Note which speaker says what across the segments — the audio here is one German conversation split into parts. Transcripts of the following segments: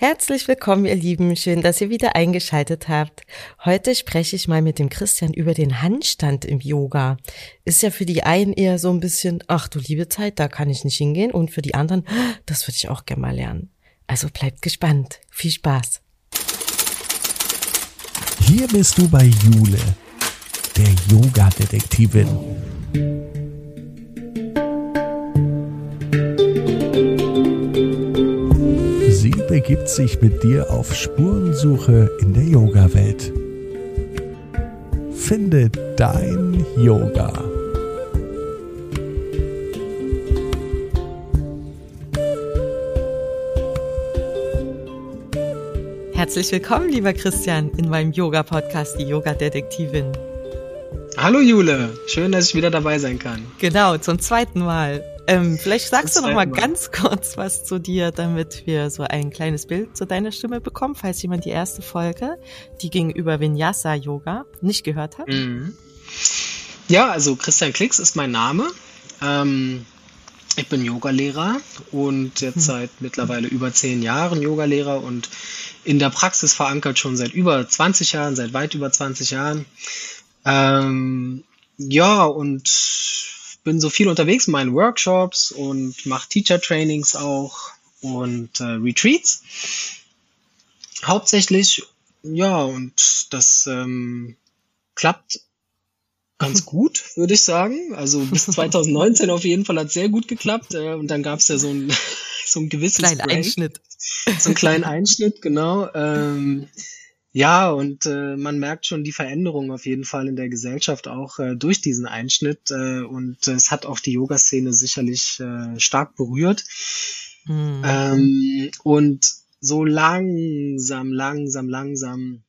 Speaker 1: Herzlich willkommen, ihr Lieben. Schön, dass ihr wieder eingeschaltet habt. Heute spreche ich mal mit dem Christian über den Handstand im Yoga. Ist ja für die einen eher so ein bisschen, ach du liebe Zeit, da kann ich nicht hingehen. Und für die anderen, das würde ich auch gerne mal lernen. Also bleibt gespannt. Viel Spaß.
Speaker 2: Hier bist du bei Jule, der Yoga-Detektivin. Begibt sich mit dir auf Spurensuche in der Yoga-Welt. Finde dein Yoga.
Speaker 1: Herzlich willkommen, lieber Christian, in meinem Yoga-Podcast, die Yoga-Detektivin.
Speaker 3: Hallo Jule, schön, dass ich wieder dabei sein kann.
Speaker 1: Genau, zum zweiten Mal. Ähm, vielleicht sagst du noch mal ganz kurz was zu dir, damit wir so ein kleines Bild zu deiner Stimme bekommen, falls jemand die erste Folge, die ging über Vinyasa Yoga, nicht gehört hat. Mhm.
Speaker 3: Ja, also Christian Klicks ist mein Name. Ähm, ich bin Yogalehrer und jetzt mhm. seit mittlerweile über zehn Jahren Yogalehrer und in der Praxis verankert schon seit über 20 Jahren, seit weit über 20 Jahren. Ähm, ja, und bin so viel unterwegs in meinen Workshops und mache Teacher-Trainings auch und äh, Retreats. Hauptsächlich, ja, und das ähm, klappt ganz gut, würde ich sagen. Also bis 2019 auf jeden Fall hat sehr gut geklappt. Äh, und dann gab es ja so ein, so ein gewisses
Speaker 1: kleinen Break. Einschnitt.
Speaker 3: So einen kleinen Einschnitt, genau. Ähm, ja, und äh, man merkt schon die Veränderung auf jeden Fall in der Gesellschaft auch äh, durch diesen Einschnitt. Äh, und es hat auch die Yoga-Szene sicherlich äh, stark berührt. Mhm. Ähm, und so langsam, langsam, langsam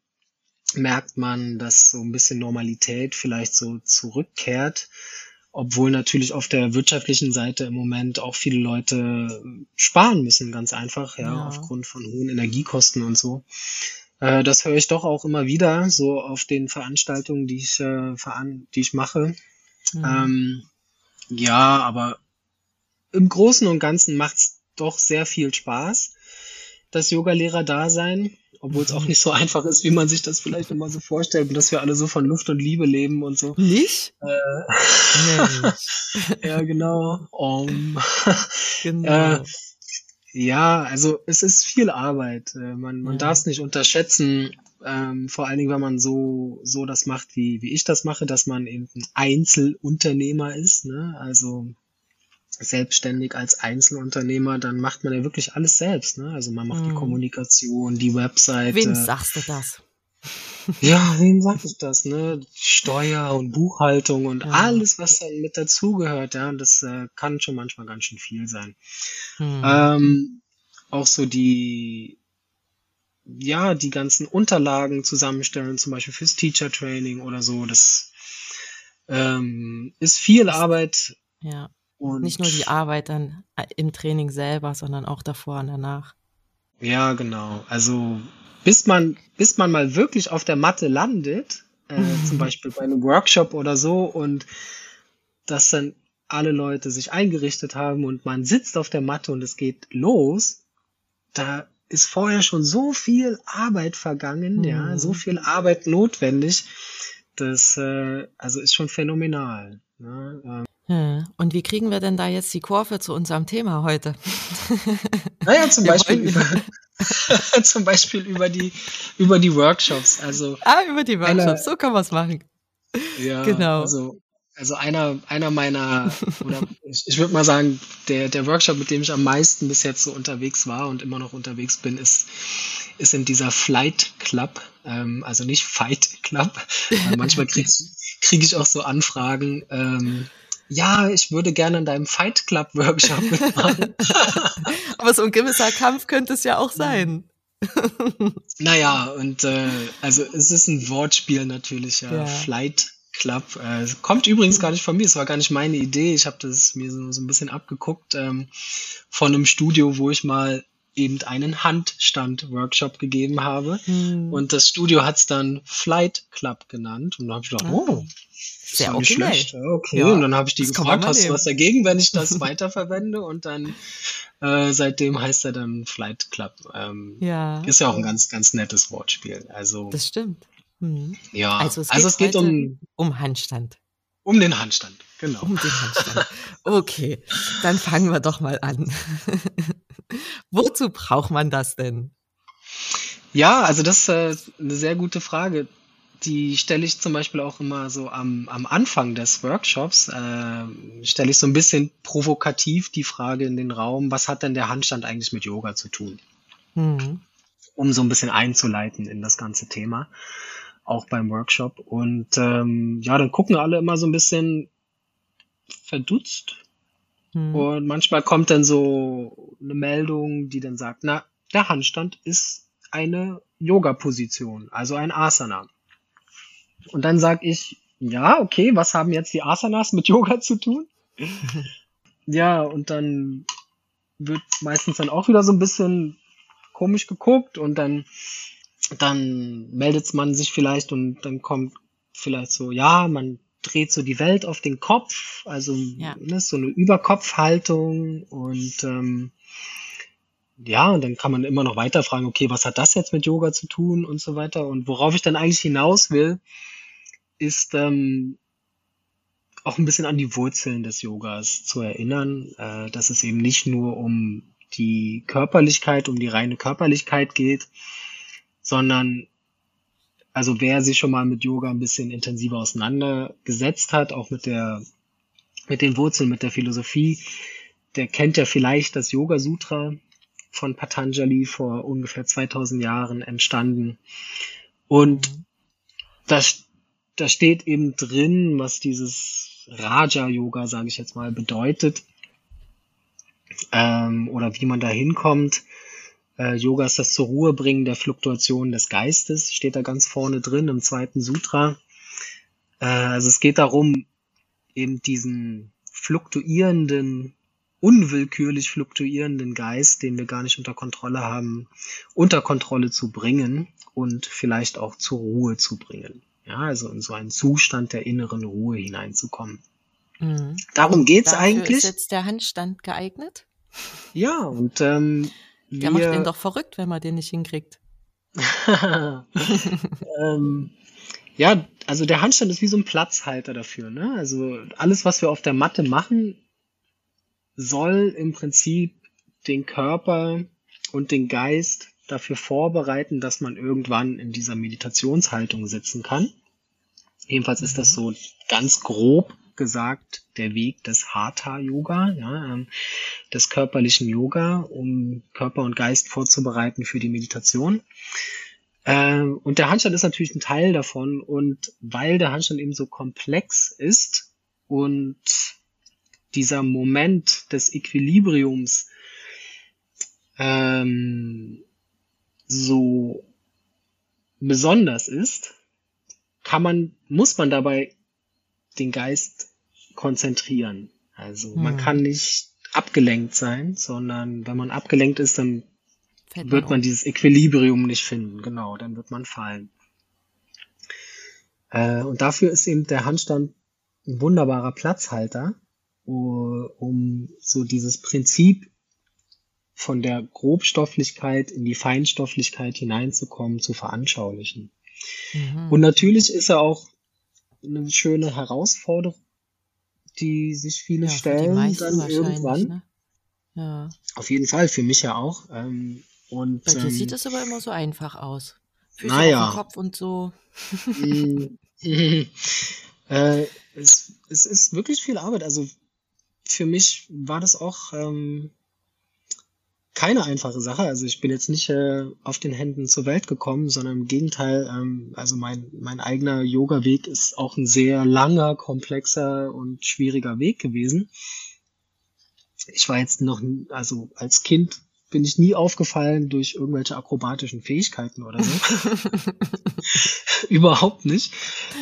Speaker 3: merkt man, dass so ein bisschen Normalität vielleicht so zurückkehrt. Obwohl natürlich auf der wirtschaftlichen Seite im Moment auch viele Leute sparen müssen, ganz einfach, ja, ja. aufgrund von hohen Energiekosten und so. Äh, das höre ich doch auch immer wieder, so auf den Veranstaltungen, die ich, äh, veran die ich mache. Mhm. Ähm, ja, aber im Großen und Ganzen macht's doch sehr viel Spaß, das Yogalehrer-Dasein, obwohl es auch nicht so einfach ist, wie man sich das vielleicht immer so vorstellt, dass wir alle so von Luft und Liebe leben und so.
Speaker 1: Nicht?
Speaker 3: Äh, ja, genau. Um, genau. Äh, ja, also es ist viel Arbeit. Äh, man, man ja. darf es nicht unterschätzen, ähm, vor allen Dingen, wenn man so, so das macht, wie, wie ich das mache, dass man eben ein Einzelunternehmer ist. Ne? Also selbstständig als Einzelunternehmer, dann macht man ja wirklich alles selbst. Ne? Also man macht mhm. die Kommunikation, die Webseite.
Speaker 1: Wem sagst du das?
Speaker 3: Ja, wem sag ich das, ne? Steuer und Buchhaltung und ja. alles, was dann mit dazugehört, ja, und das äh, kann schon manchmal ganz schön viel sein. Hm. Ähm, auch so die, ja, die ganzen Unterlagen zusammenstellen, zum Beispiel fürs Teacher Training oder so, das ähm, ist viel Arbeit.
Speaker 1: Ja. Und nicht nur die Arbeit dann im Training selber, sondern auch davor und danach.
Speaker 3: Ja, genau. Also bis man, bis man mal wirklich auf der Matte landet, äh, mhm. zum Beispiel bei einem Workshop oder so, und dass dann alle Leute sich eingerichtet haben und man sitzt auf der Matte und es geht los, da ist vorher schon so viel Arbeit vergangen, mhm. ja, so viel Arbeit notwendig. Das äh, also ist schon phänomenal. Ne? Ähm,
Speaker 1: und wie kriegen wir denn da jetzt die Kurve zu unserem Thema heute?
Speaker 3: Naja, zum Beispiel über, zum Beispiel über die, über die Workshops. Also
Speaker 1: ah, über die Workshops, einer, so kann man es machen.
Speaker 3: Ja, genau. Also, also einer, einer meiner, oder ich, ich würde mal sagen, der, der Workshop, mit dem ich am meisten bis jetzt so unterwegs war und immer noch unterwegs bin, ist, ist in dieser Flight Club, ähm, also nicht Fight Club. manchmal kriege krieg ich auch so Anfragen, ähm, ja, ich würde gerne in deinem Fight Club Workshop mitmachen.
Speaker 1: Aber so ein gewisser Kampf könnte es ja auch sein.
Speaker 3: naja, und äh, also es ist ein Wortspiel natürlich, ja. ja. Flight Club. Äh, kommt übrigens gar nicht von mir, es war gar nicht meine Idee. Ich habe das mir so, so ein bisschen abgeguckt ähm, von einem Studio, wo ich mal eben einen Handstand-Workshop gegeben habe. Hm. Und das Studio hat es dann Flight Club genannt. Und da habe ich gedacht, ah. oh,
Speaker 1: sehr nicht schlecht.
Speaker 3: Okay, ja, und dann habe ich die gefragt, hast du was dagegen, wenn ich das weiterverwende? Und dann äh, seitdem heißt er dann Flight Club. Ähm, ja. Ist ja auch ein ganz, ganz nettes Wortspiel. Also.
Speaker 1: Das stimmt.
Speaker 3: Mhm. Ja, also es geht, also es geht um,
Speaker 1: um Handstand.
Speaker 3: Um den Handstand, genau.
Speaker 1: Um den Handstand. Okay, dann fangen wir doch mal an. Wozu braucht man das denn?
Speaker 3: Ja, also das ist äh, eine sehr gute Frage. Die stelle ich zum Beispiel auch immer so am, am Anfang des Workshops, äh, stelle ich so ein bisschen provokativ die Frage in den Raum, was hat denn der Handstand eigentlich mit Yoga zu tun? Mhm. Um so ein bisschen einzuleiten in das ganze Thema auch beim Workshop. Und ähm, ja, dann gucken alle immer so ein bisschen verdutzt. Hm. Und manchmal kommt dann so eine Meldung, die dann sagt, na, der Handstand ist eine Yoga-Position, also ein Asana. Und dann sage ich, ja, okay, was haben jetzt die Asanas mit Yoga zu tun? ja, und dann wird meistens dann auch wieder so ein bisschen komisch geguckt und dann dann meldet man sich vielleicht und dann kommt vielleicht so, ja, man dreht so die Welt auf den Kopf, also ja. ne, so eine Überkopfhaltung und ähm, ja, und dann kann man immer noch weiter fragen, okay, was hat das jetzt mit Yoga zu tun und so weiter. Und worauf ich dann eigentlich hinaus will, ist ähm, auch ein bisschen an die Wurzeln des Yogas zu erinnern, äh, dass es eben nicht nur um die Körperlichkeit, um die reine Körperlichkeit geht, sondern also wer sich schon mal mit Yoga ein bisschen intensiver auseinandergesetzt hat, auch mit der, mit den Wurzeln, mit der Philosophie, der kennt ja vielleicht das Yoga Sutra von Patanjali vor ungefähr 2000 Jahren entstanden. Und mhm. da, da steht eben drin, was dieses Raja Yoga, sage ich jetzt mal, bedeutet ähm, oder wie man da hinkommt. Äh, Yoga ist das zur Ruhe bringen der Fluktuation des Geistes, steht da ganz vorne drin im zweiten Sutra. Äh, also es geht darum, eben diesen fluktuierenden, unwillkürlich fluktuierenden Geist, den wir gar nicht unter Kontrolle haben, unter Kontrolle zu bringen und vielleicht auch zur Ruhe zu bringen. Ja, also in so einen Zustand der inneren Ruhe hineinzukommen. Mhm. Darum geht's Dafür eigentlich. Ist
Speaker 1: jetzt der Handstand geeignet?
Speaker 3: Ja, und ähm,
Speaker 1: der macht den doch verrückt, wenn man den nicht hinkriegt.
Speaker 3: ähm, ja, also der Handstand ist wie so ein Platzhalter dafür. Ne? Also alles, was wir auf der Matte machen, soll im Prinzip den Körper und den Geist dafür vorbereiten, dass man irgendwann in dieser Meditationshaltung sitzen kann. Ebenfalls ist das so ganz grob gesagt der Weg des Hatha-Yoga, ja, ähm, des körperlichen Yoga, um Körper und Geist vorzubereiten für die Meditation. Ähm, und der Handstand ist natürlich ein Teil davon. Und weil der Handstand eben so komplex ist und dieser Moment des Equilibriums ähm, so besonders ist, kann man, muss man dabei den Geist konzentrieren. Also hm. man kann nicht abgelenkt sein, sondern wenn man abgelenkt ist, dann Fällt wird man, man dieses Equilibrium nicht finden. Genau, dann wird man fallen. Äh, und dafür ist eben der Handstand ein wunderbarer Platzhalter, um so dieses Prinzip von der Grobstofflichkeit in die Feinstofflichkeit hineinzukommen, zu veranschaulichen. Mhm. Und natürlich ist er auch eine schöne Herausforderung, die sich viele ja, stellen dann irgendwann. Ne? Ja. Auf jeden Fall, für mich ja auch. Ähm, und,
Speaker 1: Bei dir ähm, sieht es aber immer so einfach aus. Füße naja. auf Kopf und so.
Speaker 3: Mm, äh, es, es ist wirklich viel Arbeit. Also für mich war das auch ähm, keine einfache Sache. Also ich bin jetzt nicht äh, auf den Händen zur Welt gekommen, sondern im Gegenteil, ähm, also mein, mein eigener Yoga-Weg ist auch ein sehr langer, komplexer und schwieriger Weg gewesen. Ich war jetzt noch, also als Kind bin ich nie aufgefallen durch irgendwelche akrobatischen Fähigkeiten oder so. Überhaupt nicht.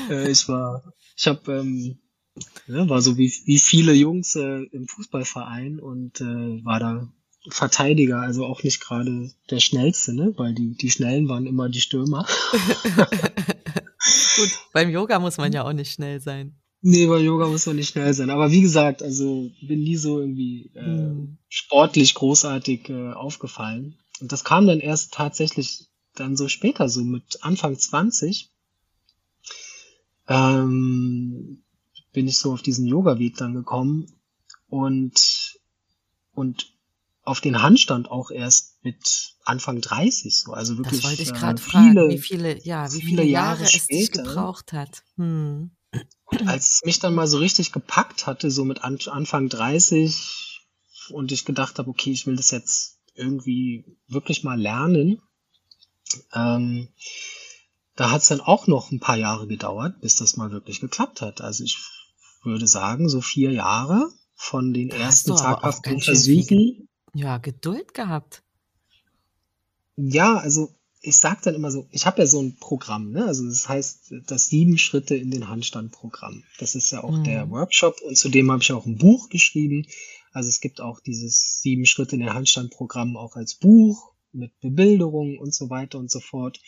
Speaker 3: Äh, ich war, ich habe ähm, ja, war so wie, wie viele Jungs äh, im Fußballverein und äh, war da Verteidiger, also auch nicht gerade der schnellste, ne? Weil die, die Schnellen waren immer die Stürmer.
Speaker 1: Gut, beim Yoga muss man ja auch nicht schnell sein.
Speaker 3: Nee, beim Yoga muss man nicht schnell sein. Aber wie gesagt, also bin nie so irgendwie äh, hm. sportlich großartig äh, aufgefallen. Und das kam dann erst tatsächlich dann so später, so mit Anfang 20. Ähm, bin ich so auf diesen Yoga-Weg dann gekommen und, und auf den Handstand auch erst mit Anfang 30 so. Also wirklich.
Speaker 1: Das wollte ich gerade äh, fragen, wie viele, ja, wie viele, viele Jahre, Jahre es gebraucht hat. Hm.
Speaker 3: Und als es mich dann mal so richtig gepackt hatte, so mit An Anfang 30, und ich gedacht habe, okay, ich will das jetzt irgendwie wirklich mal lernen, ähm, da hat es dann auch noch ein paar Jahre gedauert, bis das mal wirklich geklappt hat. Also ich würde sagen, so vier Jahre von den da ersten taghaften Versuchen.
Speaker 1: Ja, Geduld gehabt.
Speaker 3: Ja, also ich sage dann immer so, ich habe ja so ein Programm, ne? Also das heißt das sieben Schritte in den Handstand-Programm. Das ist ja auch mhm. der Workshop und zudem habe ich auch ein Buch geschrieben. Also es gibt auch dieses sieben Schritte in den Handstand-Programm auch als Buch mit Bebilderung und so weiter und so fort.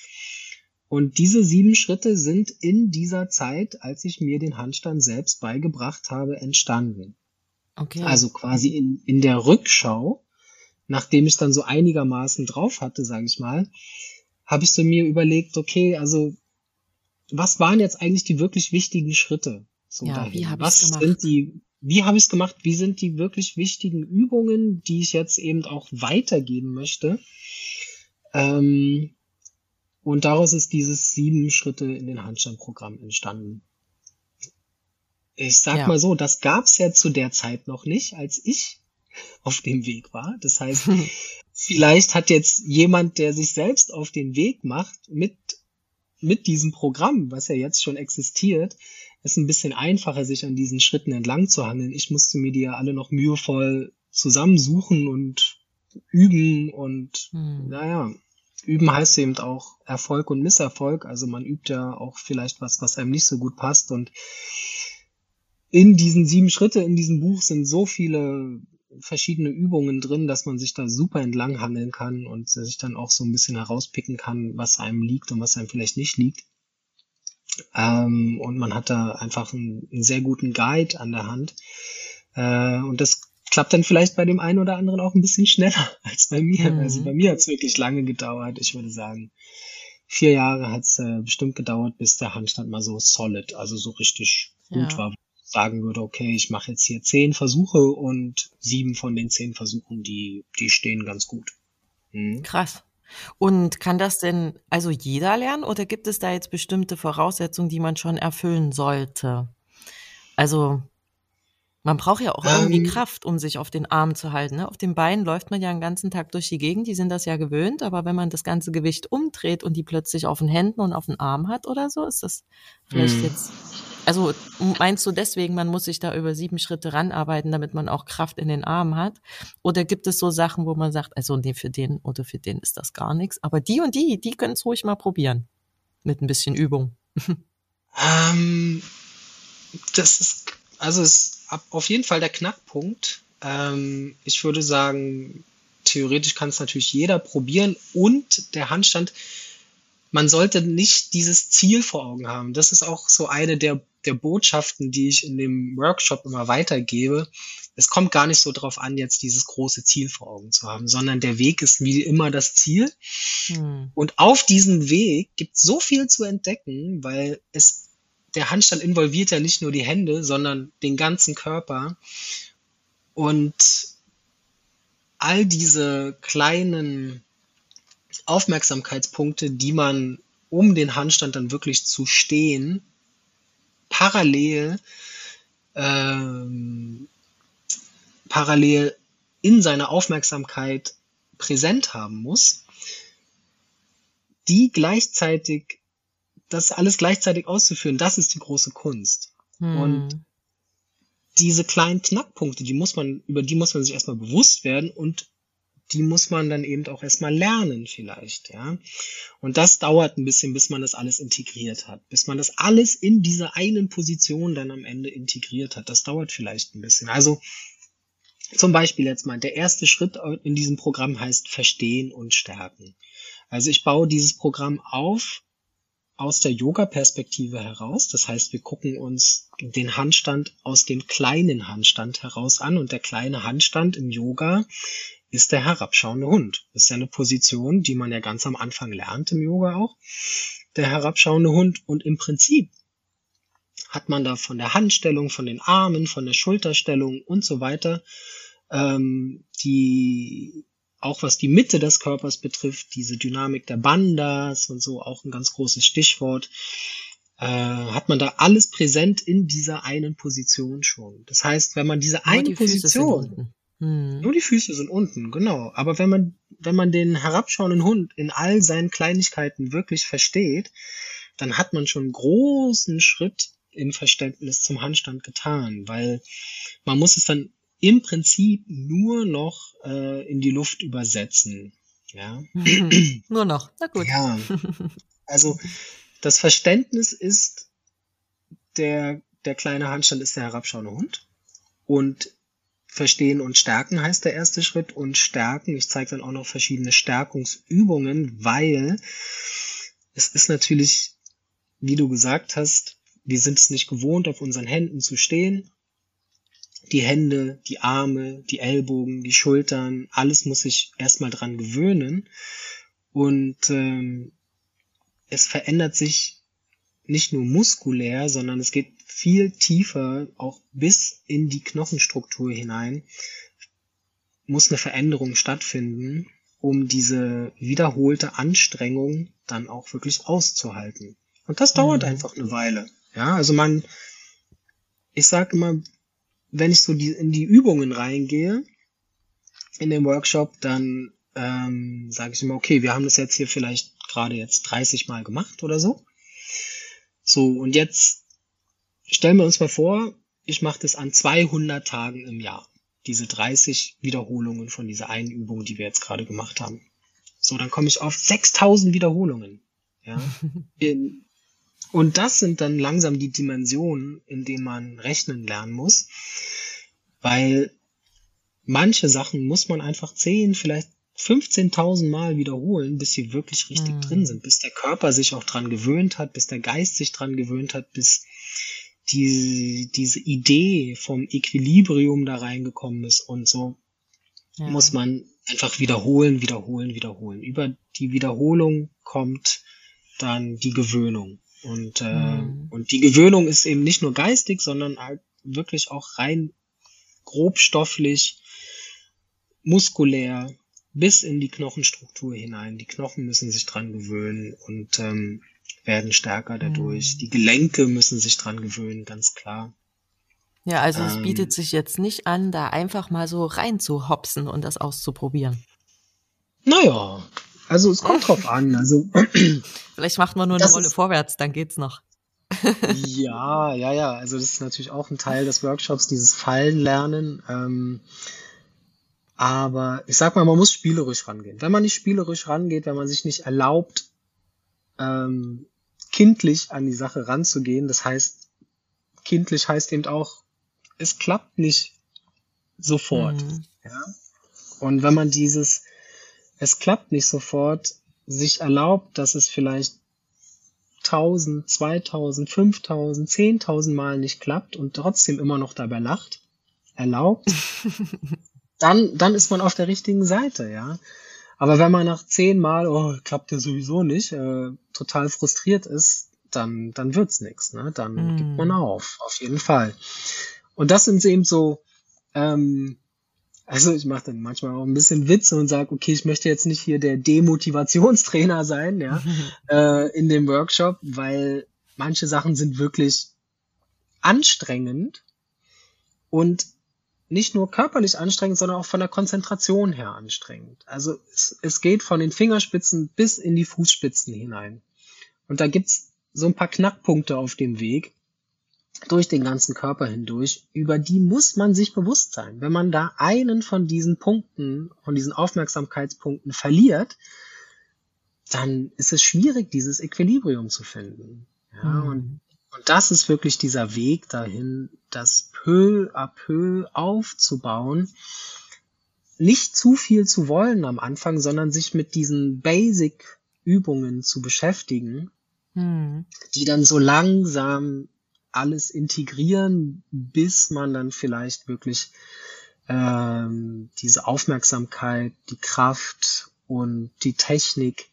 Speaker 3: Und diese sieben Schritte sind in dieser Zeit, als ich mir den Handstand selbst beigebracht habe, entstanden. Okay. Also quasi in, in der Rückschau, nachdem ich dann so einigermaßen drauf hatte, sage ich mal, habe ich so mir überlegt, okay, also was waren jetzt eigentlich die wirklich wichtigen Schritte? So
Speaker 1: ja,
Speaker 3: dahin?
Speaker 1: wie habe
Speaker 3: ich
Speaker 1: gemacht?
Speaker 3: Sind die, wie habe ich es gemacht? Wie sind die wirklich wichtigen Übungen, die ich jetzt eben auch weitergeben möchte? Ähm, und daraus ist dieses sieben Schritte in den Handstandprogramm entstanden. Ich sag ja. mal so, das gab's ja zu der Zeit noch nicht, als ich auf dem Weg war. Das heißt, vielleicht hat jetzt jemand, der sich selbst auf den Weg macht, mit, mit diesem Programm, was ja jetzt schon existiert, es ein bisschen einfacher, sich an diesen Schritten entlang zu handeln. Ich musste mir die ja alle noch mühevoll zusammensuchen und üben und hm. naja, üben heißt eben auch Erfolg und Misserfolg. Also man übt ja auch vielleicht was, was einem nicht so gut passt. Und in diesen sieben Schritte in diesem Buch sind so viele verschiedene Übungen drin, dass man sich da super entlang handeln kann und sich dann auch so ein bisschen herauspicken kann, was einem liegt und was einem vielleicht nicht liegt. Ähm, und man hat da einfach einen, einen, sehr guten Guide an der Hand. Äh, und das klappt dann vielleicht bei dem einen oder anderen auch ein bisschen schneller als bei mir. Mhm. Also bei mir hat es wirklich lange gedauert. Ich würde sagen, vier Jahre hat es äh, bestimmt gedauert, bis der Handstand mal so solid, also so richtig gut ja. war. Sagen würde, okay, ich mache jetzt hier zehn Versuche und sieben von den zehn Versuchen, die, die stehen ganz gut.
Speaker 1: Mhm. Krass. Und kann das denn also jeder lernen oder gibt es da jetzt bestimmte Voraussetzungen, die man schon erfüllen sollte? Also man braucht ja auch irgendwie ähm, Kraft, um sich auf den Arm zu halten. Ne? Auf den Beinen läuft man ja den ganzen Tag durch die Gegend, die sind das ja gewöhnt, aber wenn man das ganze Gewicht umdreht und die plötzlich auf den Händen und auf den Arm hat oder so, ist das vielleicht mhm. jetzt. Also meinst du deswegen, man muss sich da über sieben Schritte ranarbeiten, damit man auch Kraft in den Armen hat? Oder gibt es so Sachen, wo man sagt, also nee, für den oder für den ist das gar nichts, aber die und die, die können es ruhig mal probieren. Mit ein bisschen Übung.
Speaker 3: Ähm, das ist, also es auf jeden Fall der Knackpunkt. Ähm, ich würde sagen, theoretisch kann es natürlich jeder probieren und der Handstand, man sollte nicht dieses Ziel vor Augen haben. Das ist auch so eine der, der Botschaften, die ich in dem Workshop immer weitergebe. Es kommt gar nicht so drauf an, jetzt dieses große Ziel vor Augen zu haben, sondern der Weg ist wie immer das Ziel. Hm. Und auf diesem Weg gibt es so viel zu entdecken, weil es der Handstand involviert ja nicht nur die Hände, sondern den ganzen Körper. Und all diese kleinen Aufmerksamkeitspunkte, die man, um den Handstand dann wirklich zu stehen, parallel, ähm, parallel in seiner Aufmerksamkeit präsent haben muss, die gleichzeitig das alles gleichzeitig auszuführen, das ist die große Kunst. Hm. Und diese kleinen Knackpunkte, die muss man, über die muss man sich erstmal bewusst werden und die muss man dann eben auch erstmal lernen vielleicht, ja. Und das dauert ein bisschen, bis man das alles integriert hat, bis man das alles in dieser einen Position dann am Ende integriert hat. Das dauert vielleicht ein bisschen. Also Zum Beispiel jetzt mal, der erste Schritt in diesem Programm heißt Verstehen und Stärken. Also ich baue dieses Programm auf aus der Yoga-Perspektive heraus. Das heißt, wir gucken uns den Handstand aus dem kleinen Handstand heraus an und der kleine Handstand im Yoga ist der herabschauende Hund. Das ist ja eine Position, die man ja ganz am Anfang lernt im Yoga auch. Der herabschauende Hund und im Prinzip hat man da von der Handstellung, von den Armen, von der Schulterstellung und so weiter ähm, die auch was die Mitte des Körpers betrifft, diese Dynamik der Bandas und so, auch ein ganz großes Stichwort, äh, hat man da alles präsent in dieser einen Position schon. Das heißt, wenn man diese nur eine die Position, hm. nur die Füße sind unten, genau. Aber wenn man, wenn man den herabschauenden Hund in all seinen Kleinigkeiten wirklich versteht, dann hat man schon einen großen Schritt im Verständnis zum Handstand getan, weil man muss es dann im Prinzip nur noch äh, in die Luft übersetzen. Ja.
Speaker 1: Mhm. nur noch. Na gut.
Speaker 3: Ja. Also das Verständnis ist, der, der kleine Handstand ist der herabschauende Hund. Und Verstehen und Stärken heißt der erste Schritt. Und Stärken, ich zeige dann auch noch verschiedene Stärkungsübungen, weil es ist natürlich, wie du gesagt hast, wir sind es nicht gewohnt, auf unseren Händen zu stehen die Hände, die Arme, die Ellbogen, die Schultern, alles muss sich erstmal dran gewöhnen. Und ähm, es verändert sich nicht nur muskulär, sondern es geht viel tiefer, auch bis in die Knochenstruktur hinein, muss eine Veränderung stattfinden, um diese wiederholte Anstrengung dann auch wirklich auszuhalten. Und das dauert mhm. einfach eine Weile. Ja, also man, ich sage immer, wenn ich so die, in die Übungen reingehe, in den Workshop, dann ähm, sage ich immer, okay, wir haben das jetzt hier vielleicht gerade jetzt 30 Mal gemacht oder so. So, und jetzt stellen wir uns mal vor, ich mache das an 200 Tagen im Jahr. Diese 30 Wiederholungen von dieser einen Übung, die wir jetzt gerade gemacht haben. So, dann komme ich auf 6000 Wiederholungen. Ja, in, und das sind dann langsam die Dimensionen, in denen man rechnen lernen muss, weil manche Sachen muss man einfach 10, vielleicht 15.000 Mal wiederholen, bis sie wirklich richtig mhm. drin sind, bis der Körper sich auch dran gewöhnt hat, bis der Geist sich dran gewöhnt hat, bis die, diese Idee vom Equilibrium da reingekommen ist und so ja. muss man einfach wiederholen, wiederholen, wiederholen. Über die Wiederholung kommt dann die Gewöhnung. Und, äh, mhm. und die Gewöhnung ist eben nicht nur geistig, sondern halt wirklich auch rein grobstofflich, muskulär, bis in die Knochenstruktur hinein. Die Knochen müssen sich dran gewöhnen und ähm, werden stärker dadurch. Mhm. Die Gelenke müssen sich dran gewöhnen, ganz klar.
Speaker 1: Ja, also es ähm, bietet sich jetzt nicht an, da einfach mal so rein zu hopsen und das auszuprobieren.
Speaker 3: Naja, also es kommt drauf an. Also
Speaker 1: vielleicht macht man nur eine Rolle vorwärts, dann geht's noch.
Speaker 3: ja, ja, ja. Also das ist natürlich auch ein Teil des Workshops, dieses Fallenlernen. Ähm, aber ich sag mal, man muss spielerisch rangehen. Wenn man nicht spielerisch rangeht, wenn man sich nicht erlaubt, ähm, kindlich an die Sache ranzugehen, das heißt, kindlich heißt eben auch, es klappt nicht sofort. Mhm. Ja? Und wenn man dieses es klappt nicht sofort, sich erlaubt, dass es vielleicht 1000, 2000, 5000, 10.000 Mal nicht klappt und trotzdem immer noch dabei lacht, erlaubt, dann, dann ist man auf der richtigen Seite, ja. Aber wenn man nach zehn Mal, oh, klappt ja sowieso nicht, äh, total frustriert ist, dann, dann wird's nix, ne? Dann mm. gibt man auf, auf jeden Fall. Und das sind eben so, ähm, also ich mache dann manchmal auch ein bisschen Witze und sage, okay, ich möchte jetzt nicht hier der Demotivationstrainer sein, ja, äh, in dem Workshop, weil manche Sachen sind wirklich anstrengend und nicht nur körperlich anstrengend, sondern auch von der Konzentration her anstrengend. Also es, es geht von den Fingerspitzen bis in die Fußspitzen hinein. Und da gibt's so ein paar Knackpunkte auf dem Weg, durch den ganzen Körper hindurch, über die muss man sich bewusst sein. Wenn man da einen von diesen Punkten, von diesen Aufmerksamkeitspunkten verliert, dann ist es schwierig, dieses Equilibrium zu finden. Ja, mhm. und, Und das ist wirklich dieser Weg dahin, das peu à peu aufzubauen. Nicht zu viel zu wollen am Anfang, sondern sich mit diesen Basic-Übungen zu beschäftigen, hm. die dann so langsam alles integrieren, bis man dann vielleicht wirklich ähm, diese Aufmerksamkeit, die Kraft und die Technik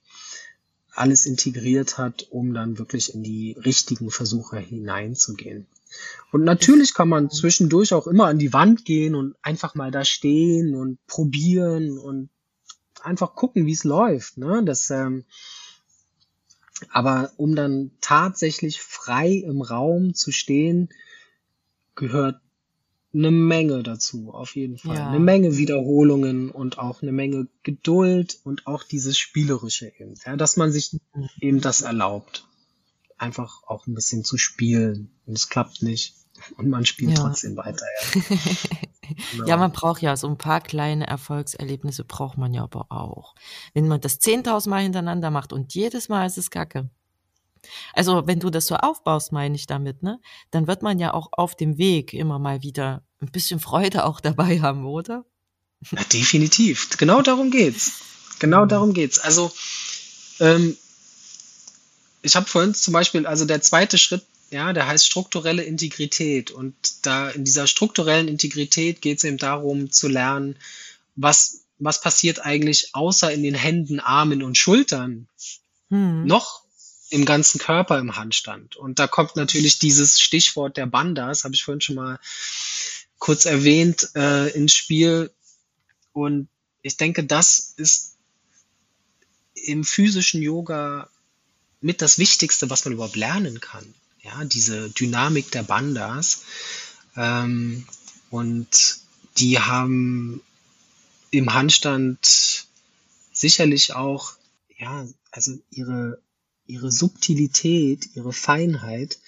Speaker 3: alles integriert hat, um dann wirklich in die richtigen Versuche hineinzugehen. Und natürlich kann man zwischendurch auch immer an die Wand gehen und einfach mal da stehen und probieren und einfach gucken, wie es läuft. Ne? Das, ähm, aber um dann tatsächlich frei im Raum zu stehen, gehört eine Menge dazu, auf jeden Fall. Ja. Eine Menge Wiederholungen und auch eine Menge Geduld und auch dieses Spielerische eben. Ja, dass man sich eben das erlaubt, einfach auch ein bisschen zu spielen. Und es klappt nicht. Und man spielt ja. trotzdem weiter. Ja.
Speaker 1: genau. ja, man braucht ja so ein paar kleine Erfolgserlebnisse braucht man ja aber auch. Wenn man das 10.000 Mal hintereinander macht und jedes Mal ist es Kacke, also wenn du das so aufbaust, meine ich damit, ne, dann wird man ja auch auf dem Weg immer mal wieder ein bisschen Freude auch dabei haben, oder?
Speaker 3: Ja, definitiv. Genau darum geht's. Genau mhm. darum geht's. Also ähm, ich habe vorhin zum Beispiel, also der zweite Schritt, ja, der heißt strukturelle Integrität. Und da in dieser strukturellen Integrität geht es eben darum zu lernen, was, was passiert eigentlich außer in den Händen, Armen und Schultern hm. noch im ganzen Körper im Handstand. Und da kommt natürlich dieses Stichwort der Bandas, habe ich vorhin schon mal kurz erwähnt, äh, ins Spiel. Und ich denke, das ist im physischen Yoga mit das Wichtigste, was man überhaupt lernen kann. Ja, diese Dynamik der Bandas. Ähm, und die haben im Handstand sicherlich auch, ja, also ihre ihre Subtilität, ihre Feinheit,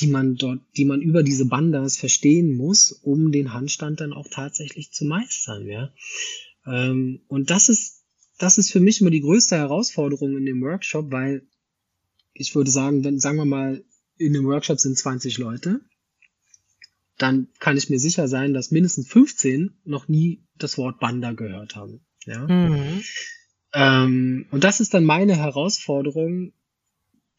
Speaker 3: die man dort, die man über diese Bandas verstehen muss, um den Handstand dann auch tatsächlich zu meistern, ja. Ähm, und das ist, das ist für mich immer die größte Herausforderung in dem Workshop, weil ich würde sagen, wenn, sagen wir mal, in dem Workshop sind 20 Leute, dann kann ich mir sicher sein, dass mindestens 15 noch nie das Wort Banda gehört haben. Ja. Mhm. Ähm, und das ist dann meine Herausforderung,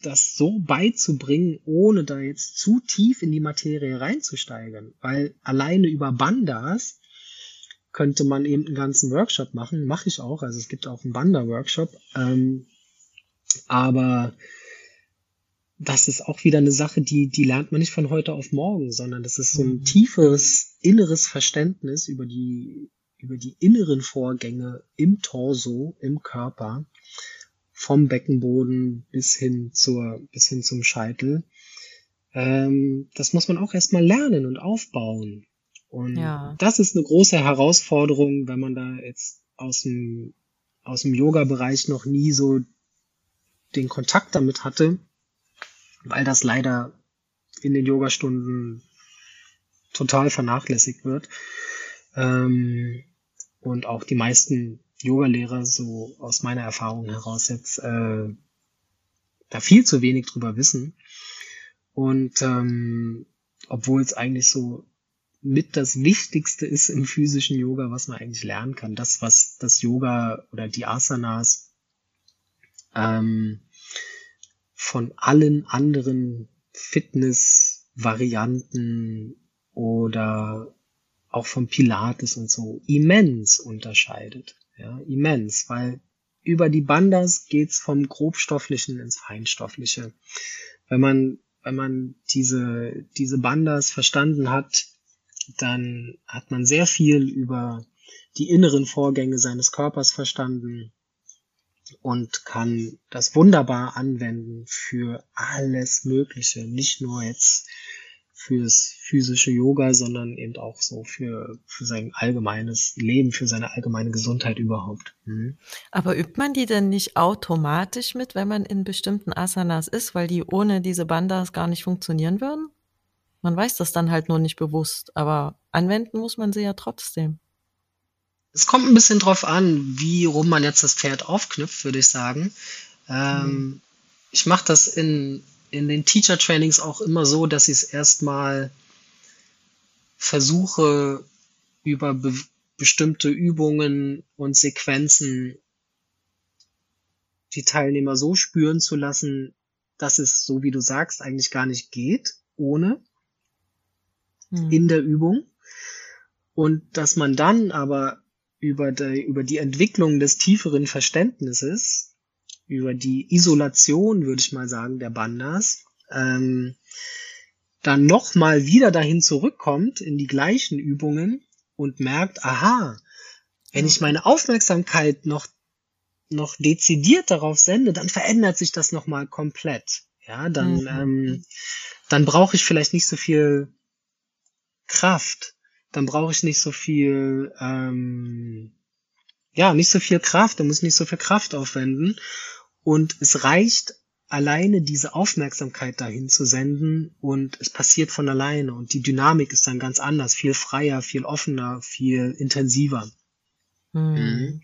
Speaker 3: das so beizubringen, ohne da jetzt zu tief in die Materie reinzusteigen. Weil alleine über Bandas könnte man eben einen ganzen Workshop machen. Mache ich auch. Also es gibt auch einen Banda-Workshop. Ähm, aber das ist auch wieder eine Sache, die, die lernt man nicht von heute auf morgen, sondern das ist so ein mhm. tiefes inneres Verständnis über die, über die inneren Vorgänge im Torso, im Körper, vom Beckenboden bis hin zur, bis hin zum Scheitel. Ähm, das muss man auch erstmal lernen und aufbauen. Und ja. das ist eine große Herausforderung, wenn man da jetzt aus dem, aus dem Yoga-Bereich noch nie so den Kontakt damit hatte, weil das leider in den Yogastunden total vernachlässigt wird. Ähm, und auch die meisten Yoga-Lehrer so aus meiner Erfahrung heraus jetzt äh, da viel zu wenig drüber wissen. Und ähm, obwohl es eigentlich so mit das Wichtigste ist im physischen Yoga, was man eigentlich lernen kann. Das, was das Yoga oder die Asanas ähm, von allen anderen Fitness-Varianten oder auch vom Pilates und so immens unterscheidet. Ja, immens, weil über die Bandas geht's vom grobstofflichen ins feinstoffliche. Wenn man wenn man diese diese Bandas verstanden hat, dann hat man sehr viel über die inneren Vorgänge seines Körpers verstanden und kann das wunderbar anwenden für alles Mögliche, nicht nur jetzt fürs physische Yoga, sondern eben auch so für, für sein allgemeines Leben, für seine allgemeine Gesundheit überhaupt. Mhm.
Speaker 1: Aber übt man die denn nicht automatisch mit, wenn man in bestimmten Asanas ist, weil die ohne diese Bandas gar nicht funktionieren würden? Man weiß das dann halt nur nicht bewusst, aber anwenden muss man sie ja trotzdem.
Speaker 3: Es kommt ein bisschen drauf an, wie rum man jetzt das Pferd aufknüpft, würde ich sagen. Ähm, mhm. Ich mache das in in den Teacher Trainings auch immer so, dass ich es erstmal versuche, über be bestimmte Übungen und Sequenzen die Teilnehmer so spüren zu lassen, dass es, so wie du sagst, eigentlich gar nicht geht, ohne mhm. in der Übung. Und dass man dann aber über die, über die Entwicklung des tieferen Verständnisses, über die Isolation, würde ich mal sagen, der Bandas, ähm, dann nochmal wieder dahin zurückkommt in die gleichen Übungen und merkt, aha, wenn ich meine Aufmerksamkeit noch noch dezidiert darauf sende, dann verändert sich das nochmal komplett. Ja, dann, mhm. ähm, dann brauche ich vielleicht nicht so viel Kraft. Dann brauche ich nicht so viel, ähm, ja, nicht so viel Kraft. Da muss ich nicht so viel Kraft aufwenden. Und es reicht alleine diese Aufmerksamkeit dahin zu senden und es passiert von alleine und die Dynamik ist dann ganz anders, viel freier, viel offener, viel intensiver. Mhm. Mhm.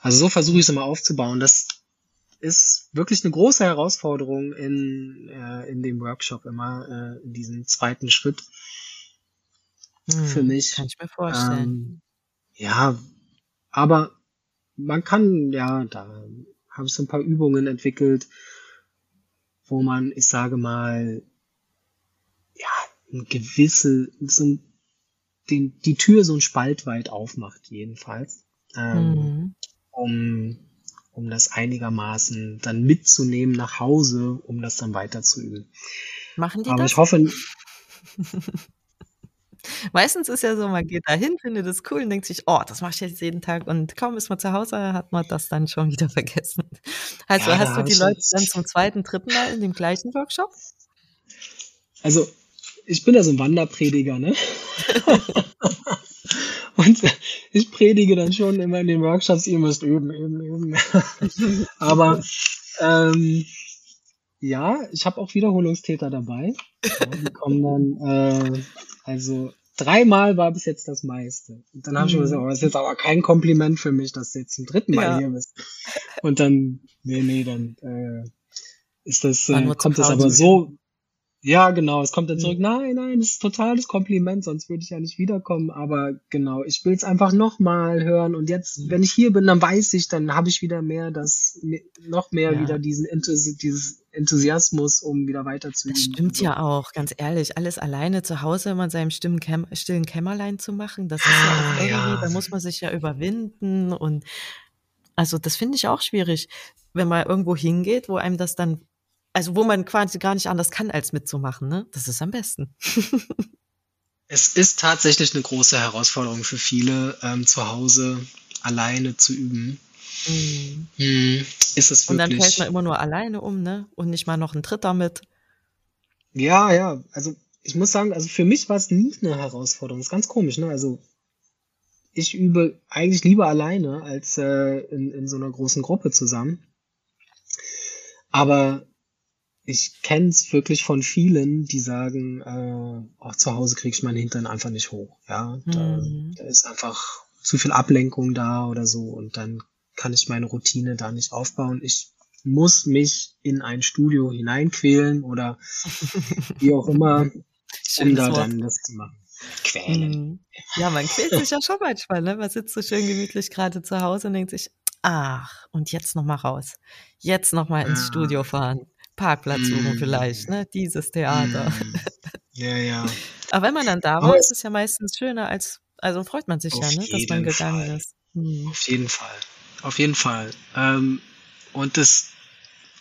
Speaker 3: Also so versuche ich es immer aufzubauen. Das ist wirklich eine große Herausforderung in, äh, in dem Workshop immer, äh, in diesem zweiten Schritt. Hm, für mich.
Speaker 1: Kann ich mir vorstellen. Ähm,
Speaker 3: ja, aber man kann, ja, da habe ich so ein paar Übungen entwickelt, wo man, ich sage mal, ja, eine gewisse, so den, die Tür so ein Spalt weit aufmacht, jedenfalls. Ähm, mhm um, um das einigermaßen dann mitzunehmen nach Hause, um das dann weiter zu üben.
Speaker 1: Machen die
Speaker 3: Aber
Speaker 1: das?
Speaker 3: ich hoffe.
Speaker 1: Meistens ist ja so, man geht dahin, findet es cool und denkt sich, oh, das mache ich jetzt jeden Tag und kaum ist man zu Hause, hat man das dann schon wieder vergessen. Also ja, hast du die Leute dann zum zweiten, dritten Mal in dem gleichen Workshop?
Speaker 3: Also, ich bin ja so ein Wanderprediger, ne? Und ich predige dann schon immer in den Workshops, ihr müsst üben, üben, üben. Aber ähm, ja, ich habe auch Wiederholungstäter dabei. Ja, die kommen dann, äh, also dreimal war bis jetzt das meiste. Und dann habe ich mir gesagt, oh, das ist jetzt aber kein Kompliment für mich, dass du jetzt zum dritten Mal ja. hier bist. Und dann, nee, nee, dann äh, ist das, äh, kommt das aber so, ja, genau. Es kommt dann zurück, nein, nein, das ist totales Kompliment, sonst würde ich ja nicht wiederkommen. Aber genau, ich will es einfach nochmal hören. Und jetzt, wenn ich hier bin, dann weiß ich, dann habe ich wieder mehr das, noch mehr ja. wieder diesen Enthusi dieses Enthusiasmus, um wieder weiterzuüben.
Speaker 1: Das stimmt ja auch, ganz ehrlich. Alles alleine zu Hause immer in seinem stillen, Käm stillen Kämmerlein zu machen, das ist ja auch ah, irgendwie, ja. da muss man sich ja überwinden und also das finde ich auch schwierig, wenn man irgendwo hingeht, wo einem das dann also wo man quasi gar nicht anders kann, als mitzumachen, ne? Das ist am besten.
Speaker 3: es ist tatsächlich eine große Herausforderung für viele, ähm, zu Hause alleine zu üben. Mhm. Mhm. Ist es wirklich.
Speaker 1: Und dann fällt man immer nur alleine um, ne? Und nicht mal noch ein Dritter mit.
Speaker 3: Ja, ja. Also ich muss sagen, also für mich war es nie eine Herausforderung. Das ist ganz komisch, ne? Also ich übe eigentlich lieber alleine als äh, in, in so einer großen Gruppe zusammen. Aber ich kenne es wirklich von vielen, die sagen, äh, auch zu Hause kriege ich meinen Hintern einfach nicht hoch. Ja, da, mhm. da ist einfach zu viel Ablenkung da oder so und dann kann ich meine Routine da nicht aufbauen. Ich muss mich in ein Studio hineinquälen oder wie auch immer, um da dann das zu machen. Quälen. Mhm.
Speaker 1: Ja, man quält sich ja schon manchmal, ne? Man sitzt so schön gemütlich gerade zu Hause und denkt sich, ach, und jetzt noch mal raus. Jetzt noch mal ins ja. Studio fahren. Parkplatz suchen mm. vielleicht, ne? Dieses Theater. Mm.
Speaker 3: Ja, ja.
Speaker 1: Aber wenn man dann da war, ist es ja meistens schöner als, also freut man sich ja, ne, dass man gegangen
Speaker 3: Fall.
Speaker 1: ist. Hm.
Speaker 3: Auf jeden Fall. Auf jeden Fall. Ähm, und das,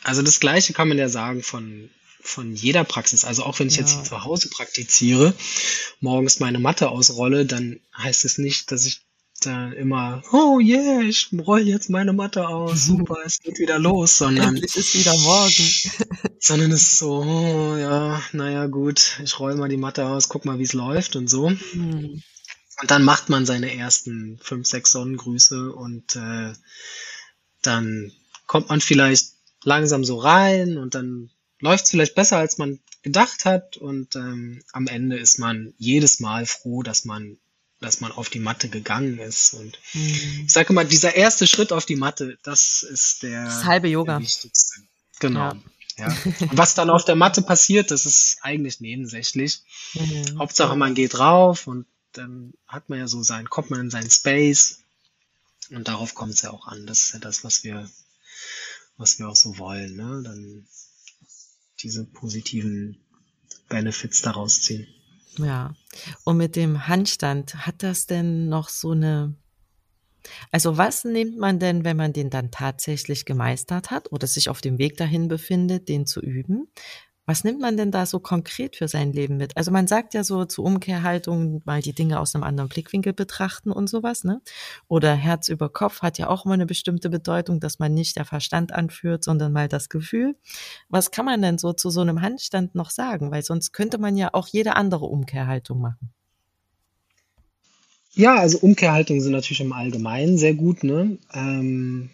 Speaker 3: also das Gleiche kann man ja sagen von, von jeder Praxis. Also auch wenn ich ja. jetzt zu Hause praktiziere, morgens meine Matte ausrolle, dann heißt es nicht, dass ich da immer, oh yeah, ich roll jetzt meine Matte aus, super, es geht wieder los, sondern
Speaker 1: Endlich ist wieder morgen.
Speaker 3: sondern es ist so, oh, ja, naja gut, ich roll mal die Matte aus, guck mal, wie es läuft und so. Mhm. Und dann macht man seine ersten fünf, sechs Sonnengrüße und äh, dann kommt man vielleicht langsam so rein und dann läuft es vielleicht besser, als man gedacht hat und ähm, am Ende ist man jedes Mal froh, dass man dass man auf die Matte gegangen ist. Und mhm. ich sage mal, dieser erste Schritt auf die Matte, das ist der,
Speaker 1: das halbe Yoga.
Speaker 3: Wichtigste. Genau. Ja. Ja. Was dann auf der Matte passiert, das ist eigentlich nebensächlich. Mhm. Hauptsache man geht rauf und dann hat man ja so sein, kommt man in seinen Space. Und darauf kommt es ja auch an. Das ist ja das, was wir, was wir auch so wollen, ne? Dann diese positiven Benefits daraus ziehen.
Speaker 1: Ja. Und mit dem Handstand, hat das denn noch so eine also was nimmt man denn, wenn man den dann tatsächlich gemeistert hat oder sich auf dem Weg dahin befindet, den zu üben? Was nimmt man denn da so konkret für sein Leben mit? Also man sagt ja so zur Umkehrhaltung mal die Dinge aus einem anderen Blickwinkel betrachten und sowas, ne? Oder Herz über Kopf hat ja auch immer eine bestimmte Bedeutung, dass man nicht der Verstand anführt, sondern mal das Gefühl. Was kann man denn so zu so einem Handstand noch sagen? Weil sonst könnte man ja auch jede andere Umkehrhaltung machen.
Speaker 3: Ja, also Umkehrhaltungen sind natürlich im Allgemeinen sehr gut, ne? Ähm,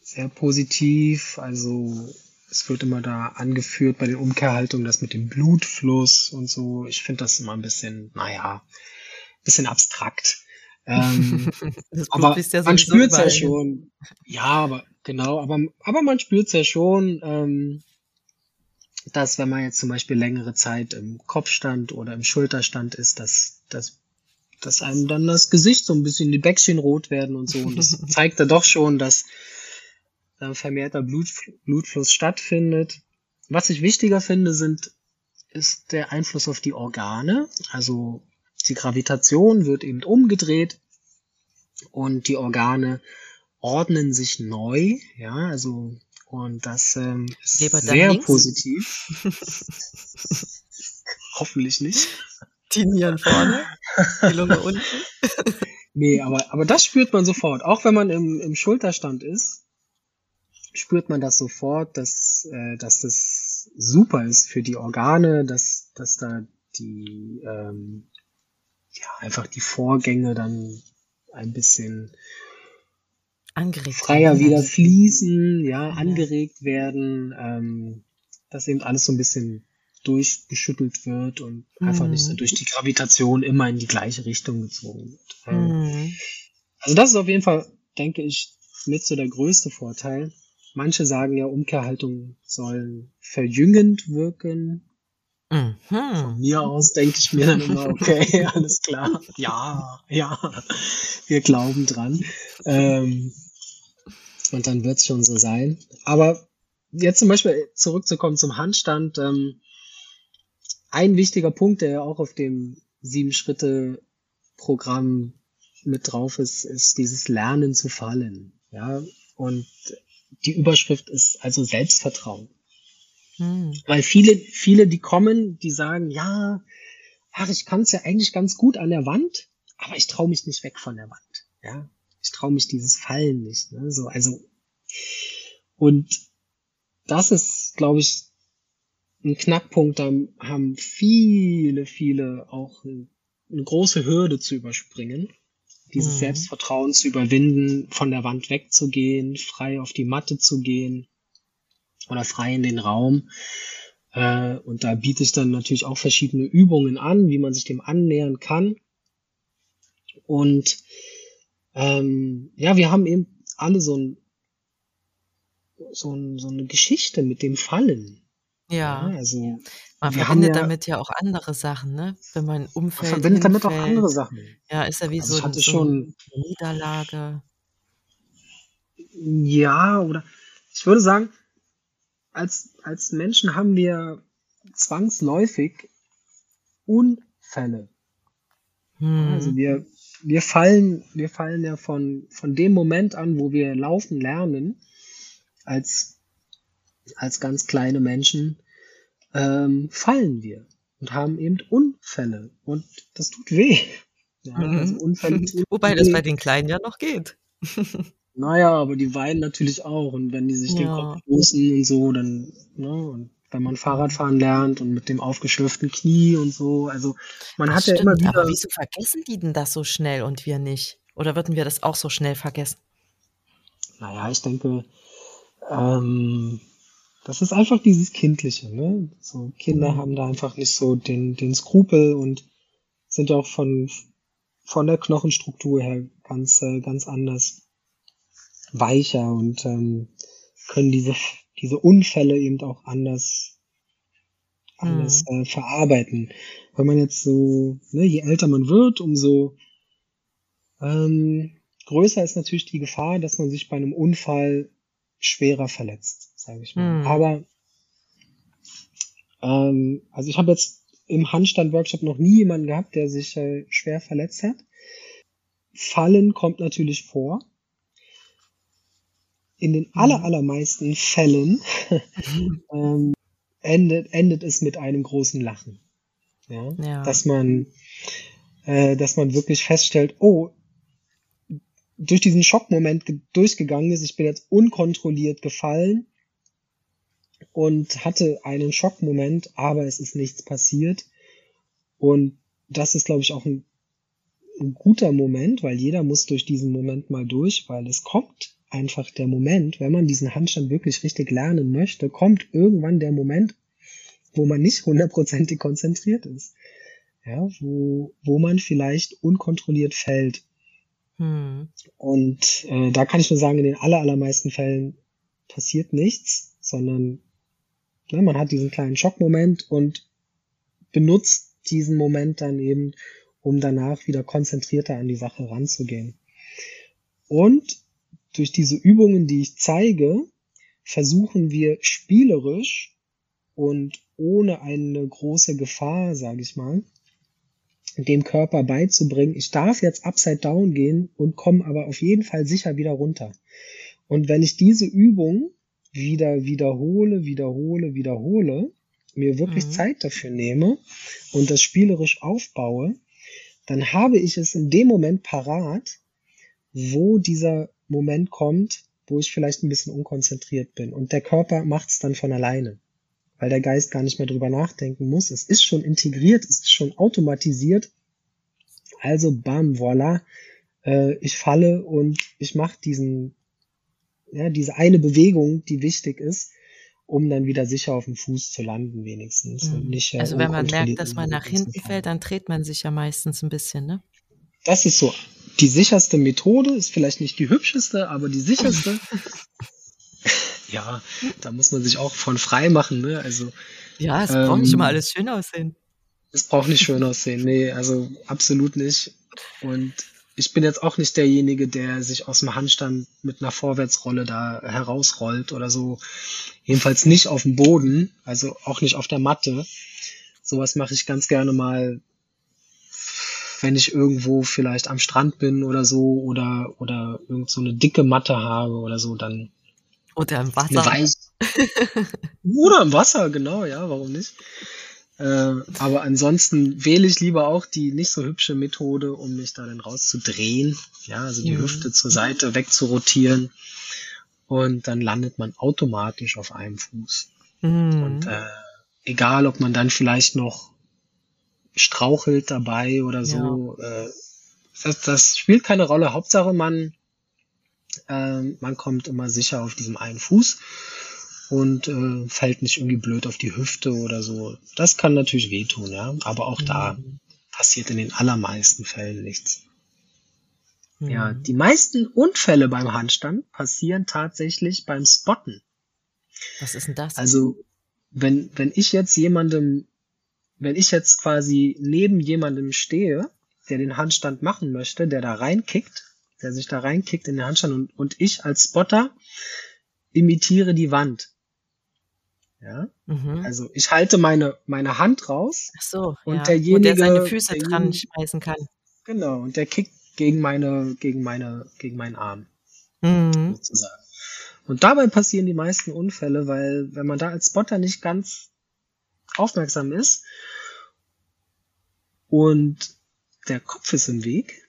Speaker 3: sehr positiv. Also es wird immer da angeführt bei den Umkehrhaltungen, das mit dem Blutfluss und so. Ich finde das immer ein bisschen, naja, ein bisschen abstrakt. Ähm, aber ja man spürt es ja schon. Ja, aber genau, aber, aber man spürt es ja schon, ähm, dass wenn man jetzt zum Beispiel längere Zeit im Kopfstand oder im Schulterstand ist, dass das dass einem dann das Gesicht so ein bisschen die Bäckchen rot werden und so. Und das zeigt ja doch schon, dass äh, vermehrter Blut, Blutfluss stattfindet. Was ich wichtiger finde, sind, ist der Einfluss auf die Organe. Also die Gravitation wird eben umgedreht und die Organe ordnen sich neu. Ja, also und das ähm, ist Leber sehr positiv. Hoffentlich nicht.
Speaker 1: Die Nieren vorne, die Lunge unten.
Speaker 3: nee, aber, aber das spürt man sofort. Auch wenn man im, im Schulterstand ist, spürt man das sofort, dass, äh, dass das super ist für die Organe, dass, dass da die, ähm, ja, einfach die Vorgänge dann ein bisschen
Speaker 1: angeregt
Speaker 3: freier wieder fließen, ja, angeregt werden, ähm, dass eben alles so ein bisschen durchgeschüttelt wird und mhm. einfach nicht so mhm. durch die Gravitation immer in die gleiche Richtung gezogen wird. Ähm, mhm. Also das ist auf jeden Fall, denke ich, mit so der größte Vorteil. Manche sagen ja, Umkehrhaltungen sollen verjüngend wirken. Mhm. Von mir aus denke ich mir dann immer, okay, alles klar, ja, ja, wir glauben dran. Ähm, und dann wird es schon so sein. Aber jetzt zum Beispiel zurückzukommen zum Handstand, ähm, ein wichtiger Punkt, der ja auch auf dem Sieben-Schritte-Programm mit drauf ist, ist dieses Lernen zu fallen. Ja, und die Überschrift ist also Selbstvertrauen. Hm. Weil viele, viele, die kommen, die sagen, ja, ach, ich kann es ja eigentlich ganz gut an der Wand, aber ich traue mich nicht weg von der Wand. Ja, ich traue mich dieses Fallen nicht. Ne? So, also und das ist, glaube ich, ein Knackpunkt, da haben viele, viele auch eine große Hürde zu überspringen. Dieses mhm. Selbstvertrauen zu überwinden, von der Wand wegzugehen, frei auf die Matte zu gehen oder frei in den Raum. Äh, und da biete ich dann natürlich auch verschiedene Übungen an, wie man sich dem annähern kann. Und ähm, ja, wir haben eben alle so, ein, so, ein, so eine Geschichte mit dem Fallen.
Speaker 1: Ja. Ja, also Man verbindet ja damit ja auch andere Sachen, ne? Wenn man man umfällt,
Speaker 3: verbindet damit auch andere Sachen.
Speaker 1: Ja, ist ja wie
Speaker 3: Also
Speaker 1: so
Speaker 3: ich hatte
Speaker 1: so
Speaker 3: schon
Speaker 1: Niederlage.
Speaker 3: Ja, oder ich würde sagen, als als Menschen haben wir zwangsläufig Unfälle. also mhm. wir wir fallen wir fallen ja von von dem Moment an, wo wir laufen lernen, als als ganz kleine Menschen ähm, fallen wir und haben eben Unfälle und das tut weh.
Speaker 1: Ja, mhm. also Unfälle Wobei das bei den Kleinen ja noch geht.
Speaker 3: naja, aber die weinen natürlich auch und wenn die sich ja. den Kopf stoßen und so, dann, ne, und wenn man Fahrradfahren lernt und mit dem aufgeschürften Knie und so, also man das hat stimmt, ja immer wieder.
Speaker 1: Aber wieso vergessen die denn das so schnell und wir nicht? Oder würden wir das auch so schnell vergessen?
Speaker 3: Naja, ich denke, ähm, das ist einfach dieses Kindliche, ne? So Kinder mhm. haben da einfach nicht so den, den Skrupel und sind auch von, von der Knochenstruktur her ganz, äh, ganz anders weicher und ähm, können diese diese Unfälle eben auch anders, anders mhm. äh, verarbeiten. Wenn man jetzt so, ne, je älter man wird, umso ähm, größer ist natürlich die Gefahr, dass man sich bei einem Unfall schwerer verletzt, sage ich mal. Mhm. Aber ähm, also ich habe jetzt im Handstand-Workshop noch nie jemanden gehabt, der sich äh, schwer verletzt hat. Fallen kommt natürlich vor. In den aller, allermeisten Fällen ähm, endet, endet es mit einem großen Lachen. Ja? ja. Dass man, äh, dass man wirklich feststellt, oh, durch diesen Schockmoment durchgegangen ist, ich bin jetzt unkontrolliert gefallen und hatte einen Schockmoment, aber es ist nichts passiert. Und das ist, glaube ich, auch ein, ein, guter Moment, weil jeder muss durch diesen Moment mal durch, weil es kommt einfach der Moment, wenn man diesen Handstand wirklich richtig lernen möchte, kommt irgendwann der Moment, wo man nicht hundertprozentig konzentriert ist. Ja, wo, wo man vielleicht unkontrolliert fällt. Hm. Und äh, da kann ich nur sagen, in den aller, allermeisten Fällen passiert nichts, sondern ne, man hat diesen kleinen Schockmoment und benutzt diesen Moment dann eben, um danach wieder konzentrierter an die Sache ranzugehen. Und durch diese Übungen, die ich zeige, versuchen wir spielerisch und ohne eine große Gefahr, sage ich mal, dem Körper beizubringen, ich darf jetzt upside down gehen und komme aber auf jeden Fall sicher wieder runter. Und wenn ich diese Übung wieder wiederhole, wiederhole, wiederhole, mir wirklich mhm. Zeit dafür nehme und das spielerisch aufbaue, dann habe ich es in dem Moment parat, wo dieser Moment kommt, wo ich vielleicht ein bisschen unkonzentriert bin. Und der Körper macht es dann von alleine weil der Geist gar nicht mehr drüber nachdenken muss. Es ist schon integriert, es ist schon automatisiert. Also bam, voilà, äh, ich falle und ich mache diesen, ja, diese eine Bewegung, die wichtig ist, um dann wieder sicher auf dem Fuß zu landen wenigstens.
Speaker 1: Mhm. Nicht, äh, also wenn man merkt, dass man nach hinten fällt, dann dreht man sich ja meistens ein bisschen, ne?
Speaker 3: Das ist so. Die sicherste Methode ist vielleicht nicht die hübscheste, aber die sicherste ja, da muss man sich auch von frei machen, ne? Also.
Speaker 1: Ja, es ähm, braucht nicht immer alles schön aussehen.
Speaker 3: Es braucht nicht schön aussehen, nee, also absolut nicht. Und ich bin jetzt auch nicht derjenige, der sich aus dem Handstand mit einer Vorwärtsrolle da herausrollt oder so. Jedenfalls nicht auf dem Boden, also auch nicht auf der Matte. Sowas mache ich ganz gerne mal, wenn ich irgendwo vielleicht am Strand bin oder so oder oder irgend so eine dicke Matte habe oder so, dann
Speaker 1: oder im Wasser. Weiß.
Speaker 3: Oder im Wasser, genau, ja, warum nicht? Äh, aber ansonsten wähle ich lieber auch die nicht so hübsche Methode, um mich da dann rauszudrehen. Ja, also die mhm. Hüfte zur Seite wegzurotieren. Und dann landet man automatisch auf einem Fuß. Mhm. Und äh, egal, ob man dann vielleicht noch strauchelt dabei oder so, ja. äh, das, das spielt keine Rolle. Hauptsache, man ähm, man kommt immer sicher auf diesem einen Fuß und äh, fällt nicht irgendwie blöd auf die Hüfte oder so. Das kann natürlich wehtun, ja. Aber auch mhm. da passiert in den allermeisten Fällen nichts. Mhm. Ja, die meisten Unfälle beim Handstand passieren tatsächlich beim Spotten.
Speaker 1: Was ist denn das?
Speaker 3: Also, wenn, wenn ich jetzt jemandem, wenn ich jetzt quasi neben jemandem stehe, der den Handstand machen möchte, der da reinkickt, der sich da reinkickt in den Handstand und, und ich als Spotter imitiere die Wand. Ja, mhm. also ich halte meine, meine Hand raus.
Speaker 1: Ach so,
Speaker 3: und ja. derjenige, Wo
Speaker 1: der seine Füße dran schmeißen kann.
Speaker 3: Genau, und der kickt gegen meine, gegen meine, gegen meinen Arm. Mhm. Sozusagen. Und dabei passieren die meisten Unfälle, weil wenn man da als Spotter nicht ganz aufmerksam ist und der Kopf ist im Weg,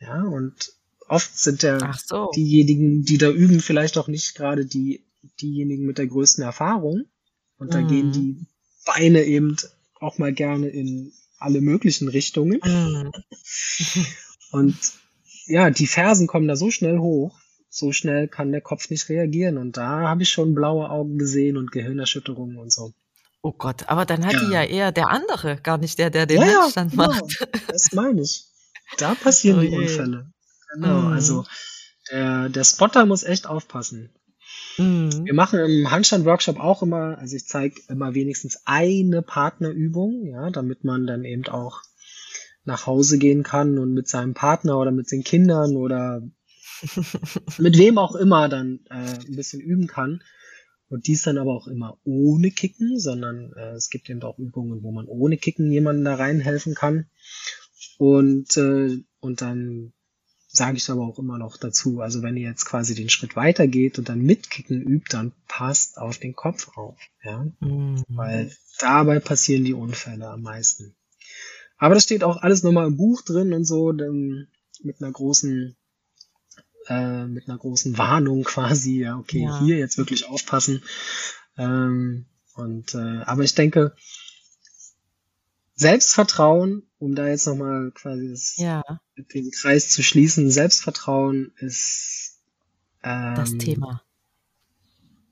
Speaker 3: ja, und oft sind ja so. diejenigen, die da üben, vielleicht auch nicht gerade die, diejenigen mit der größten Erfahrung. Und da mhm. gehen die Beine eben auch mal gerne in alle möglichen Richtungen. Mhm. Und ja, die Fersen kommen da so schnell hoch, so schnell kann der Kopf nicht reagieren. Und da habe ich schon blaue Augen gesehen und Gehirnerschütterungen und so.
Speaker 1: Oh Gott, aber dann hat ja. die ja eher der andere, gar nicht der, der den ja, Handstand genau. macht.
Speaker 3: Das meine ich. Da passieren oh die Unfälle. Genau, mhm. also der, der Spotter muss echt aufpassen. Mhm. Wir machen im Handstand-Workshop auch immer, also ich zeige immer wenigstens eine Partnerübung, ja, damit man dann eben auch nach Hause gehen kann und mit seinem Partner oder mit den Kindern oder mit wem auch immer dann äh, ein bisschen üben kann. Und dies dann aber auch immer ohne Kicken, sondern äh, es gibt eben auch Übungen, wo man ohne Kicken jemanden da reinhelfen kann. Und, äh, und dann sage ich aber auch immer noch dazu, also wenn ihr jetzt quasi den Schritt weitergeht und dann mit Kicken übt, dann passt auf den Kopf auf, ja, mhm. weil dabei passieren die Unfälle am meisten. Aber das steht auch alles nochmal im Buch drin und so, mit einer großen äh, mit einer großen Warnung quasi, ja, okay, ja. hier jetzt wirklich aufpassen. Ähm, und äh, aber ich denke, Selbstvertrauen, um da jetzt nochmal quasi das, ja. den Kreis zu schließen, Selbstvertrauen ist
Speaker 1: ähm, das Thema.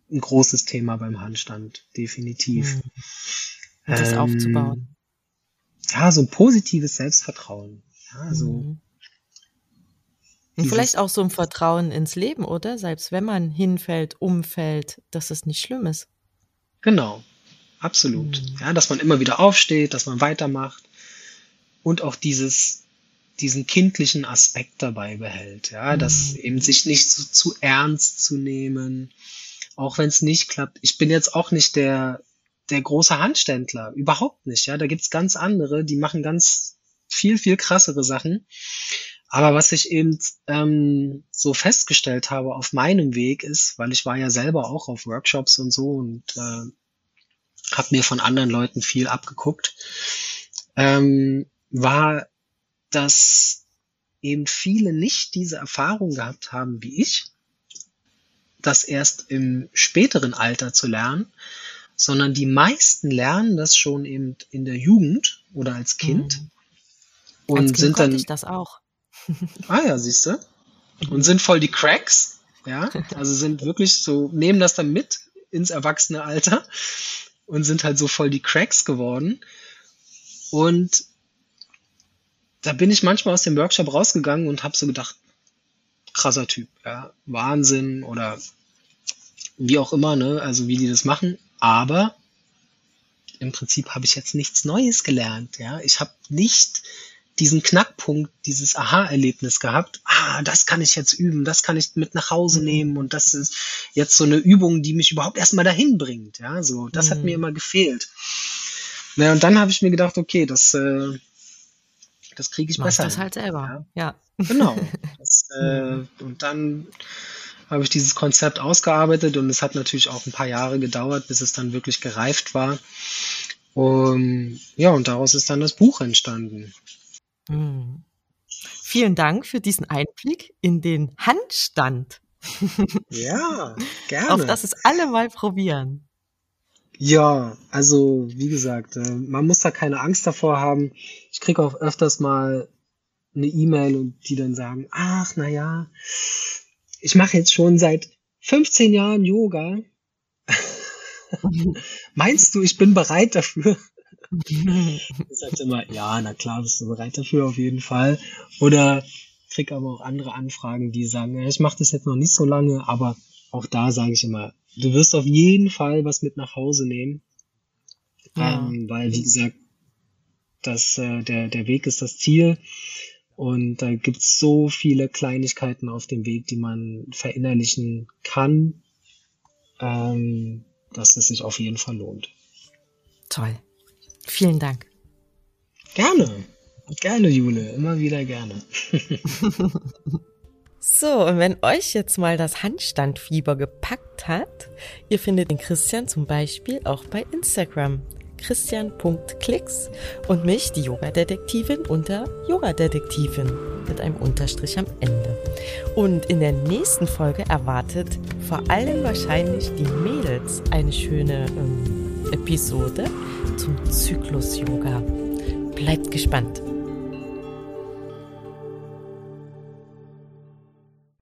Speaker 3: Ein großes Thema beim Handstand, definitiv. Mhm.
Speaker 1: Das ähm, aufzubauen.
Speaker 3: Ja, so ein positives Selbstvertrauen. Ja, so mhm.
Speaker 1: Und vielleicht auch so ein Vertrauen ins Leben, oder? Selbst wenn man hinfällt, umfällt, dass es nicht schlimm ist.
Speaker 3: Genau, absolut. Mhm. Ja, dass man immer wieder aufsteht, dass man weitermacht und auch dieses, diesen kindlichen Aspekt dabei behält. Ja, mhm. dass eben sich nicht so zu ernst zu nehmen, auch wenn es nicht klappt. Ich bin jetzt auch nicht der, der große Handständler, überhaupt nicht. Ja, da gibt's ganz andere, die machen ganz viel, viel krassere Sachen. Aber was ich eben ähm, so festgestellt habe auf meinem Weg ist, weil ich war ja selber auch auf Workshops und so und äh, habe mir von anderen Leuten viel abgeguckt, ähm, war, dass eben viele nicht diese Erfahrung gehabt haben wie ich, das erst im späteren Alter zu lernen, sondern die meisten lernen das schon eben in der Jugend oder als Kind. Mhm.
Speaker 1: Und als kind sind dann. Ich das auch.
Speaker 3: Ah ja, siehst du. Und sind voll die Cracks. Ja, also sind wirklich so, nehmen das dann mit ins erwachsene Alter und sind halt so voll die Cracks geworden. Und da bin ich manchmal aus dem Workshop rausgegangen und habe so gedacht, krasser Typ, ja, Wahnsinn oder wie auch immer, ne, also wie die das machen. Aber im Prinzip habe ich jetzt nichts Neues gelernt, ja. Ich habe nicht diesen Knackpunkt, dieses Aha-Erlebnis gehabt. Ah, das kann ich jetzt üben, das kann ich mit nach Hause mhm. nehmen und das ist jetzt so eine Übung, die mich überhaupt erstmal dahin bringt. Ja, so, das mhm. hat mir immer gefehlt. Na, und dann habe ich mir gedacht, okay, das, äh, das kriege ich Mach besser.
Speaker 1: Das halt selber, ja.
Speaker 3: ja. Genau. Das, äh, und dann habe ich dieses Konzept ausgearbeitet und es hat natürlich auch ein paar Jahre gedauert, bis es dann wirklich gereift war. Und ja, und daraus ist dann das Buch entstanden.
Speaker 1: Mhm. Vielen Dank für diesen Einblick in den Handstand.
Speaker 3: Ja, gerne.
Speaker 1: Auf das es alle mal probieren.
Speaker 3: Ja, also wie gesagt, äh, man muss da keine Angst davor haben. Ich kriege auch öfters mal eine E-Mail und die dann sagen, ach na ja, ich mache jetzt schon seit 15 Jahren Yoga. Meinst du, ich bin bereit dafür? ich sage immer, ja, na klar, bist du bereit dafür auf jeden Fall. Oder krieg aber auch andere Anfragen, die sagen, ich mache das jetzt noch nicht so lange, aber auch da sage ich immer, du wirst auf jeden Fall was mit nach Hause nehmen. Ja. Ähm, weil, wie gesagt, das, äh, der, der Weg ist das Ziel. Und da gibt's so viele Kleinigkeiten auf dem Weg, die man verinnerlichen kann, ähm, dass es sich auf jeden Fall lohnt.
Speaker 1: Toll. Vielen Dank.
Speaker 3: Gerne. Gerne, Jule. Immer wieder gerne.
Speaker 1: So, und wenn euch jetzt mal das Handstandfieber gepackt hat, ihr findet den Christian zum Beispiel auch bei Instagram. Christian.klicks und mich, die Yoga-Detektivin, unter Yoga-Detektivin mit einem Unterstrich am Ende. Und in der nächsten Folge erwartet vor allem wahrscheinlich die Mädels eine schöne ähm, Episode zum Zyklus-Yoga. Bleibt gespannt.